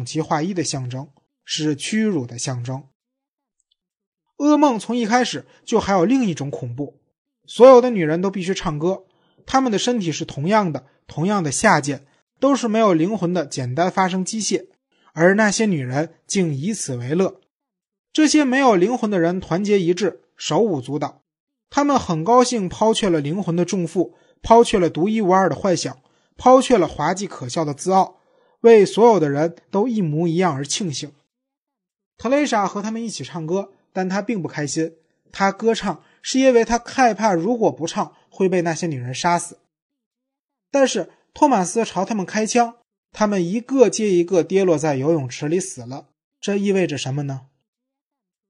整齐划一的象征，是屈辱的象征。噩梦从一开始就还有另一种恐怖：所有的女人都必须唱歌，她们的身体是同样的，同样的下贱，都是没有灵魂的简单发声机械，而那些女人竟以此为乐。这些没有灵魂的人团结一致，手舞足蹈，他们很高兴抛却了灵魂的重负，抛却了独一无二的幻想，抛却了滑稽可笑的自傲，为所有的人都一模一样而庆幸。特蕾莎和他们一起唱歌。但他并不开心。他歌唱是因为他害怕，如果不唱会被那些女人杀死。但是托马斯朝他们开枪，他们一个接一个跌落在游泳池里死了。这意味着什么呢？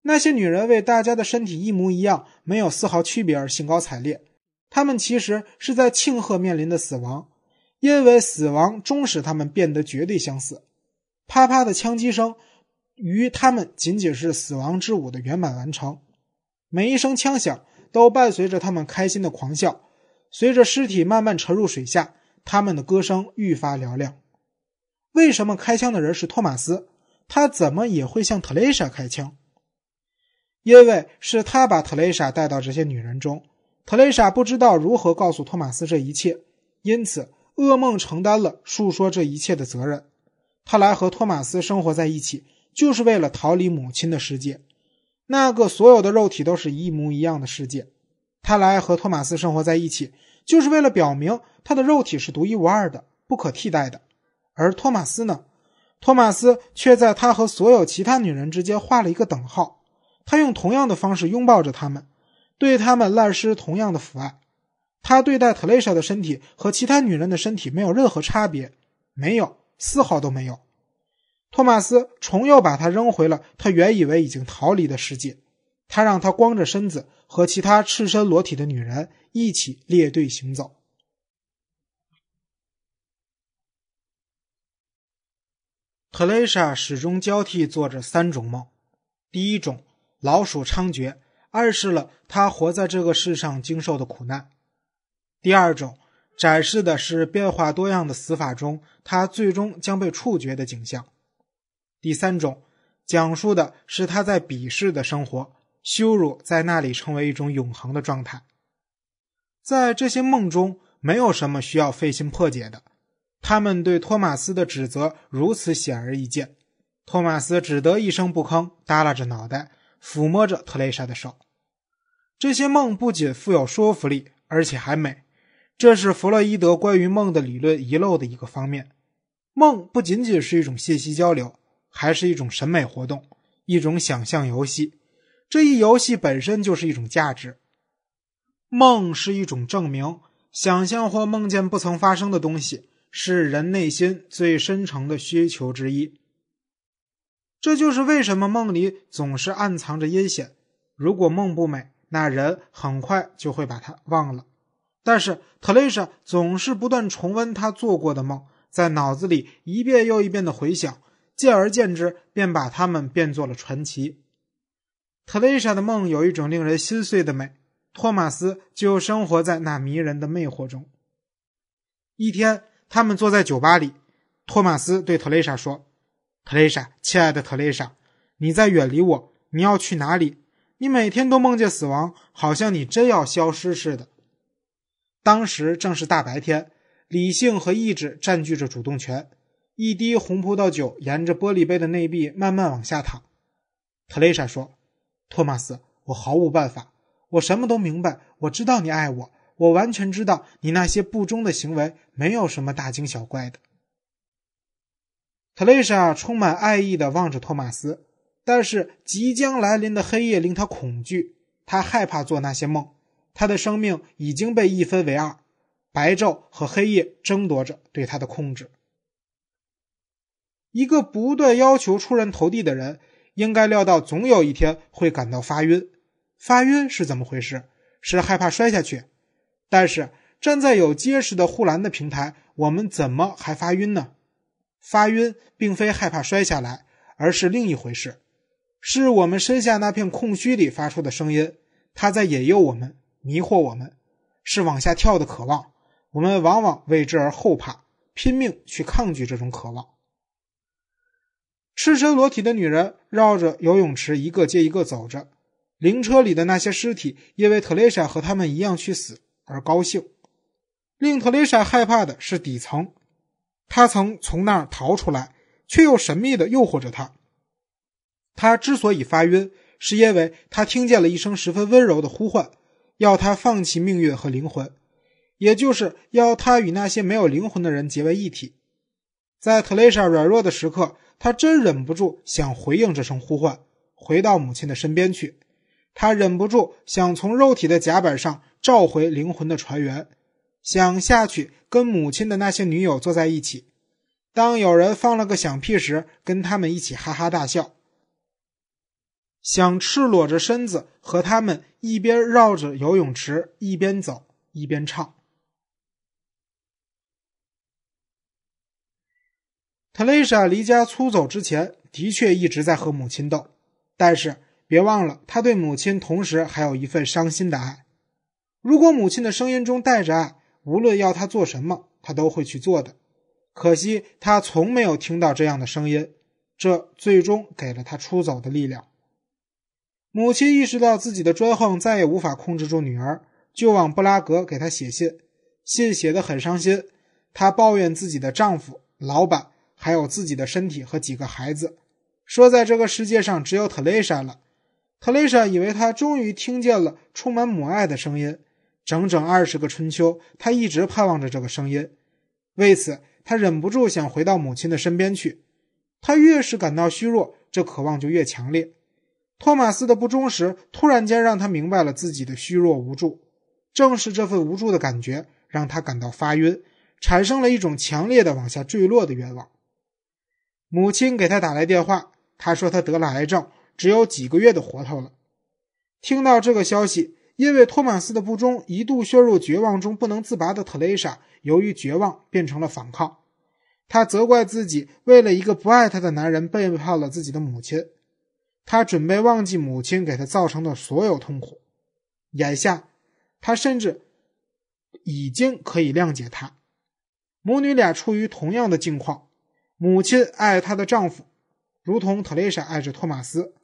那些女人为大家的身体一模一样，没有丝毫区别而兴高采烈。他们其实是在庆贺面临的死亡，因为死亡终使他们变得绝对相似。啪啪的枪击声。与他们仅仅是死亡之舞的圆满完成，每一声枪响都伴随着他们开心的狂笑。随着尸体慢慢沉入水下，他们的歌声愈发嘹亮。为什么开枪的人是托马斯？他怎么也会向特蕾莎开枪？因为是他把特蕾莎带到这些女人中。特蕾莎不知道如何告诉托马斯这一切，因此噩梦承担了述说这一切的责任。他来和托马斯生活在一起。就是为了逃离母亲的世界，那个所有的肉体都是一模一样的世界。他来和托马斯生活在一起，就是为了表明他的肉体是独一无二的、不可替代的。而托马斯呢？托马斯却在他和所有其他女人之间画了一个等号。他用同样的方式拥抱着他们，对他们滥施同样的抚爱。他对待特蕾莎的身体和其他女人的身体没有任何差别，没有，丝毫都没有。托马斯重又把她扔回了他原以为已经逃离的世界。他让他光着身子和其他赤身裸体的女人一起列队行走。特蕾莎始终交替做着三种梦：第一种，老鼠猖獗，暗示了她活在这个世上经受的苦难；第二种，展示的是变化多样的死法中，他最终将被处决的景象。第三种，讲述的是他在鄙视的生活，羞辱在那里成为一种永恒的状态。在这些梦中，没有什么需要费心破解的。他们对托马斯的指责如此显而易见，托马斯只得一声不吭，耷拉着脑袋，抚摸着特蕾莎的手。这些梦不仅富有说服力，而且还美。这是弗洛伊德关于梦的理论遗漏的一个方面。梦不仅仅是一种信息交流。还是一种审美活动，一种想象游戏。这一游戏本身就是一种价值。梦是一种证明，想象或梦见不曾发生的东西，是人内心最深层的需求之一。这就是为什么梦里总是暗藏着阴险。如果梦不美，那人很快就会把它忘了。但是特蕾莎总是不断重温她做过的梦，在脑子里一遍又一遍的回想。见而见之，便把他们变作了传奇。特蕾莎的梦有一种令人心碎的美，托马斯就生活在那迷人的魅惑中。一天，他们坐在酒吧里，托马斯对特蕾莎说：“特蕾莎，亲爱的特蕾莎，你在远离我，你要去哪里？你每天都梦见死亡，好像你真要消失似的。”当时正是大白天，理性和意志占据着主动权。一滴红葡萄酒沿着玻璃杯的内壁慢慢往下淌。特蕾莎说：“托马斯，我毫无办法。我什么都明白。我知道你爱我，我完全知道你那些不忠的行为没有什么大惊小怪的。”特蕾莎充满爱意地望着托马斯，但是即将来临的黑夜令他恐惧。他害怕做那些梦。他的生命已经被一分为二，白昼和黑夜争夺着对他的控制。一个不断要求出人头地的人，应该料到总有一天会感到发晕。发晕是怎么回事？是害怕摔下去。但是站在有结实的护栏的平台，我们怎么还发晕呢？发晕并非害怕摔下来，而是另一回事，是我们身下那片空虚里发出的声音，它在引诱我们，迷惑我们，是往下跳的渴望。我们往往为之而后怕，拼命去抗拒这种渴望。赤身裸体的女人绕着游泳池一个接一个走着，灵车里的那些尸体因为特蕾莎和他们一样去死而高兴。令特蕾莎害怕的是底层，她曾从那儿逃出来，却又神秘的诱惑着她。她之所以发晕，是因为她听见了一声十分温柔的呼唤，要他放弃命运和灵魂，也就是要他与那些没有灵魂的人结为一体。在特蕾莎软弱的时刻，他真忍不住想回应这声呼唤，回到母亲的身边去。他忍不住想从肉体的甲板上召回灵魂的船员。想下去跟母亲的那些女友坐在一起，当有人放了个响屁时，跟他们一起哈哈大笑。想赤裸着身子和他们一边绕着游泳池一边走一边唱。特蕾莎离家出走之前，的确一直在和母亲斗，但是别忘了，她对母亲同时还有一份伤心的爱。如果母亲的声音中带着爱，无论要他做什么，他都会去做的。可惜他从没有听到这样的声音，这最终给了他出走的力量。母亲意识到自己的专横再也无法控制住女儿，就往布拉格给她写信。信写得很伤心，她抱怨自己的丈夫、老板，还有自己的身体和几个孩子，说在这个世界上只有特蕾莎了。特蕾莎以为她终于听见了充满母爱的声音。整整二十个春秋，他一直盼望着这个声音。为此，他忍不住想回到母亲的身边去。他越是感到虚弱，这渴望就越强烈。托马斯的不忠实突然间让他明白了自己的虚弱无助。正是这份无助的感觉，让他感到发晕，产生了一种强烈的往下坠落的愿望。母亲给他打来电话，他说他得了癌症，只有几个月的活头了。听到这个消息。因为托马斯的不忠，一度陷入绝望中不能自拔的特蕾莎，由于绝望变成了反抗。她责怪自己为了一个不爱她的男人背叛了自己的母亲。她准备忘记母亲给她造成的所有痛苦。眼下，她甚至已经可以谅解她。母女俩处于同样的境况。母亲爱她的丈夫，如同特蕾莎爱着托马斯。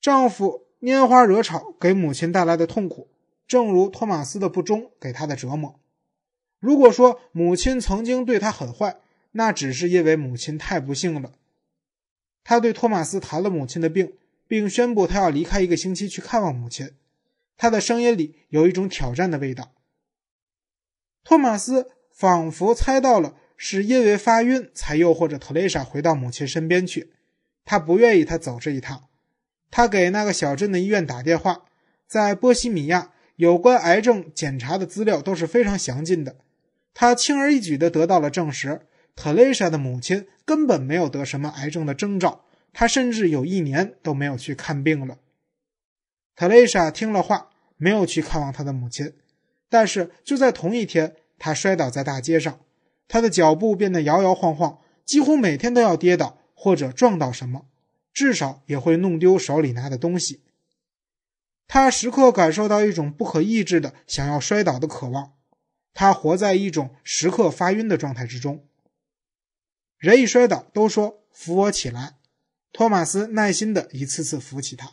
丈夫。拈花惹草给母亲带来的痛苦，正如托马斯的不忠给他的折磨。如果说母亲曾经对他很坏，那只是因为母亲太不幸了。他对托马斯谈了母亲的病，并宣布他要离开一个星期去看望母亲。他的声音里有一种挑战的味道。托马斯仿佛猜到了是因为发晕才诱惑着特蕾莎回到母亲身边去，他不愿意她走这一趟。他给那个小镇的医院打电话，在波西米亚有关癌症检查的资料都是非常详尽的。他轻而易举地得到了证实，特蕾莎的母亲根本没有得什么癌症的征兆，他甚至有一年都没有去看病了。特蕾莎听了话，没有去看望他的母亲，但是就在同一天，他摔倒在大街上，他的脚步变得摇摇晃晃，几乎每天都要跌倒或者撞到什么。至少也会弄丢手里拿的东西。他时刻感受到一种不可抑制的想要摔倒的渴望。他活在一种时刻发晕的状态之中。人一摔倒，都说扶我起来。托马斯耐心的一次次扶起他。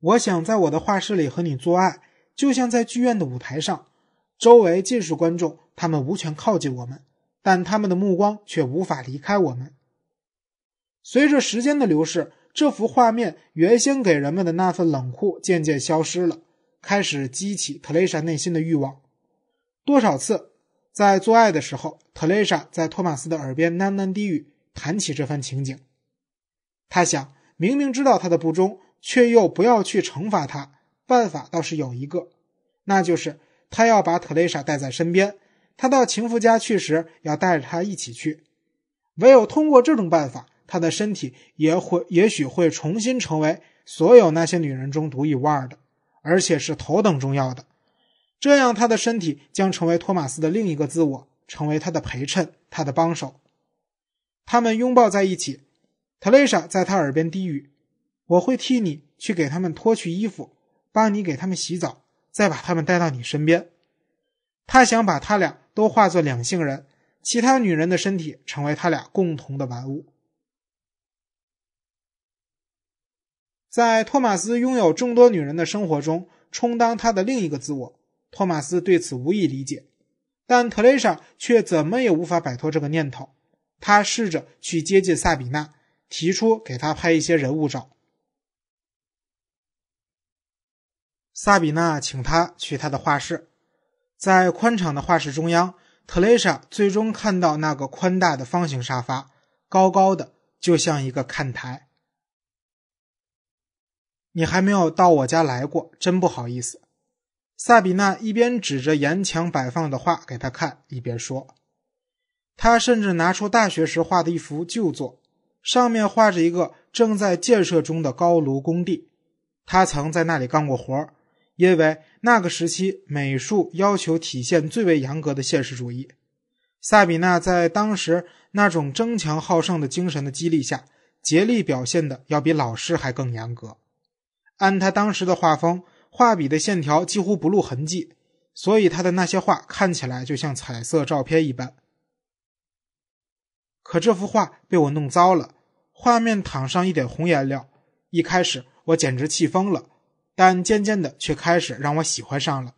我想在我的画室里和你做爱，就像在剧院的舞台上，周围尽是观众，他们无权靠近我们。但他们的目光却无法离开我们。随着时间的流逝，这幅画面原先给人们的那份冷酷渐渐消失了，开始激起特蕾莎内心的欲望。多少次在做爱的时候，特蕾莎在托马斯的耳边喃喃低语，谈起这番情景。他想，明明知道他的不忠，却又不要去惩罚他，办法倒是有一个，那就是他要把特蕾莎带在身边。他到情妇家去时，要带着她一起去。唯有通过这种办法，他的身体也会也许会重新成为所有那些女人中独一无二的，而且是头等重要的。这样，他的身体将成为托马斯的另一个自我，成为他的陪衬，他的帮手。他们拥抱在一起，特蕾莎在他耳边低语：“我会替你去给他们脱去衣服，帮你给他们洗澡，再把他们带到你身边。”他想把他俩。都化作两性人，其他女人的身体成为他俩共同的玩物。在托马斯拥有众多女人的生活中，充当他的另一个自我。托马斯对此无以理解，但特蕾莎却怎么也无法摆脱这个念头。他试着去接近萨比娜，提出给他拍一些人物照。萨比娜请他去他的画室，在宽敞的画室中央，特蕾莎最终看到那个宽大的方形沙发，高高的，就像一个看台。你还没有到我家来过，真不好意思。萨比娜一边指着沿墙摆放的画给他看，一边说：“他甚至拿出大学时画的一幅旧作，上面画着一个正在建设中的高炉工地。他曾在那里干过活因为那个时期美术要求体现最为严格的现实主义。萨比娜在当时那种争强好胜的精神的激励下，竭力表现的要比老师还更严格。”按他当时的画风，画笔的线条几乎不露痕迹，所以他的那些画看起来就像彩色照片一般。可这幅画被我弄糟了，画面淌上一点红颜料。一开始我简直气疯了，但渐渐的却开始让我喜欢上了，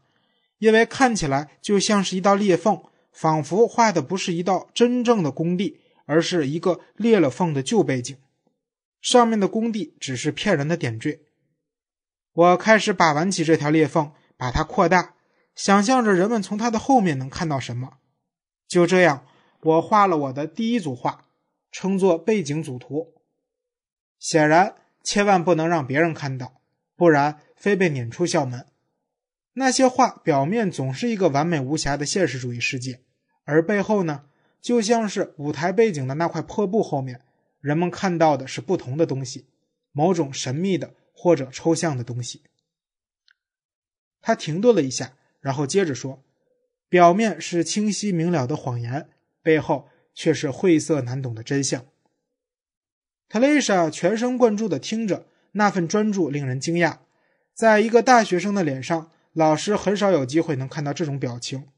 因为看起来就像是一道裂缝，仿佛画的不是一道真正的工地，而是一个裂了缝的旧背景，上面的工地只是骗人的点缀。我开始把玩起这条裂缝，把它扩大，想象着人们从它的后面能看到什么。就这样，我画了我的第一组画，称作背景组图。显然，千万不能让别人看到，不然非被撵出校门。那些画表面总是一个完美无瑕的现实主义世界，而背后呢，就像是舞台背景的那块破布后面，人们看到的是不同的东西，某种神秘的。或者抽象的东西。他停顿了一下，然后接着说：“表面是清晰明了的谎言，背后却是晦涩难懂的真相。”特蕾莎全神贯注地听着，那份专注令人惊讶。在一个大学生的脸上，老师很少有机会能看到这种表情。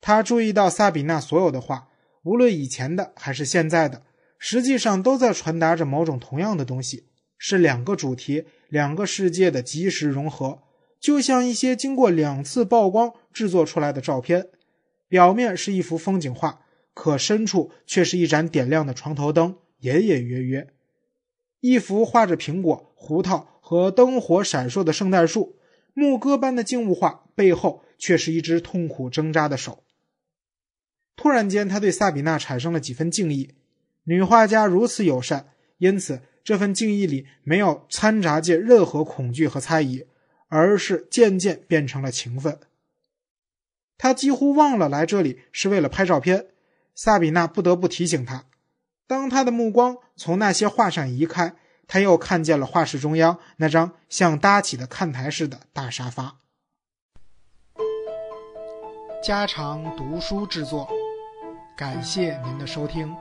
他注意到萨比娜所有的话，无论以前的还是现在的，实际上都在传达着某种同样的东西。是两个主题、两个世界的即时融合，就像一些经过两次曝光制作出来的照片。表面是一幅风景画，可深处却是一盏点亮的床头灯，隐隐约约。一幅画着苹果、胡桃和灯火闪烁的圣诞树，牧歌般的静物画背后却是一只痛苦挣扎的手。突然间，他对萨比娜产生了几分敬意。女画家如此友善，因此。这份敬意里没有掺杂进任何恐惧和猜疑，而是渐渐变成了情分。他几乎忘了来这里是为了拍照片。萨比娜不得不提醒他。当他的目光从那些画上移开，他又看见了画室中央那张像搭起的看台似的大沙发。家常读书制作，感谢您的收听。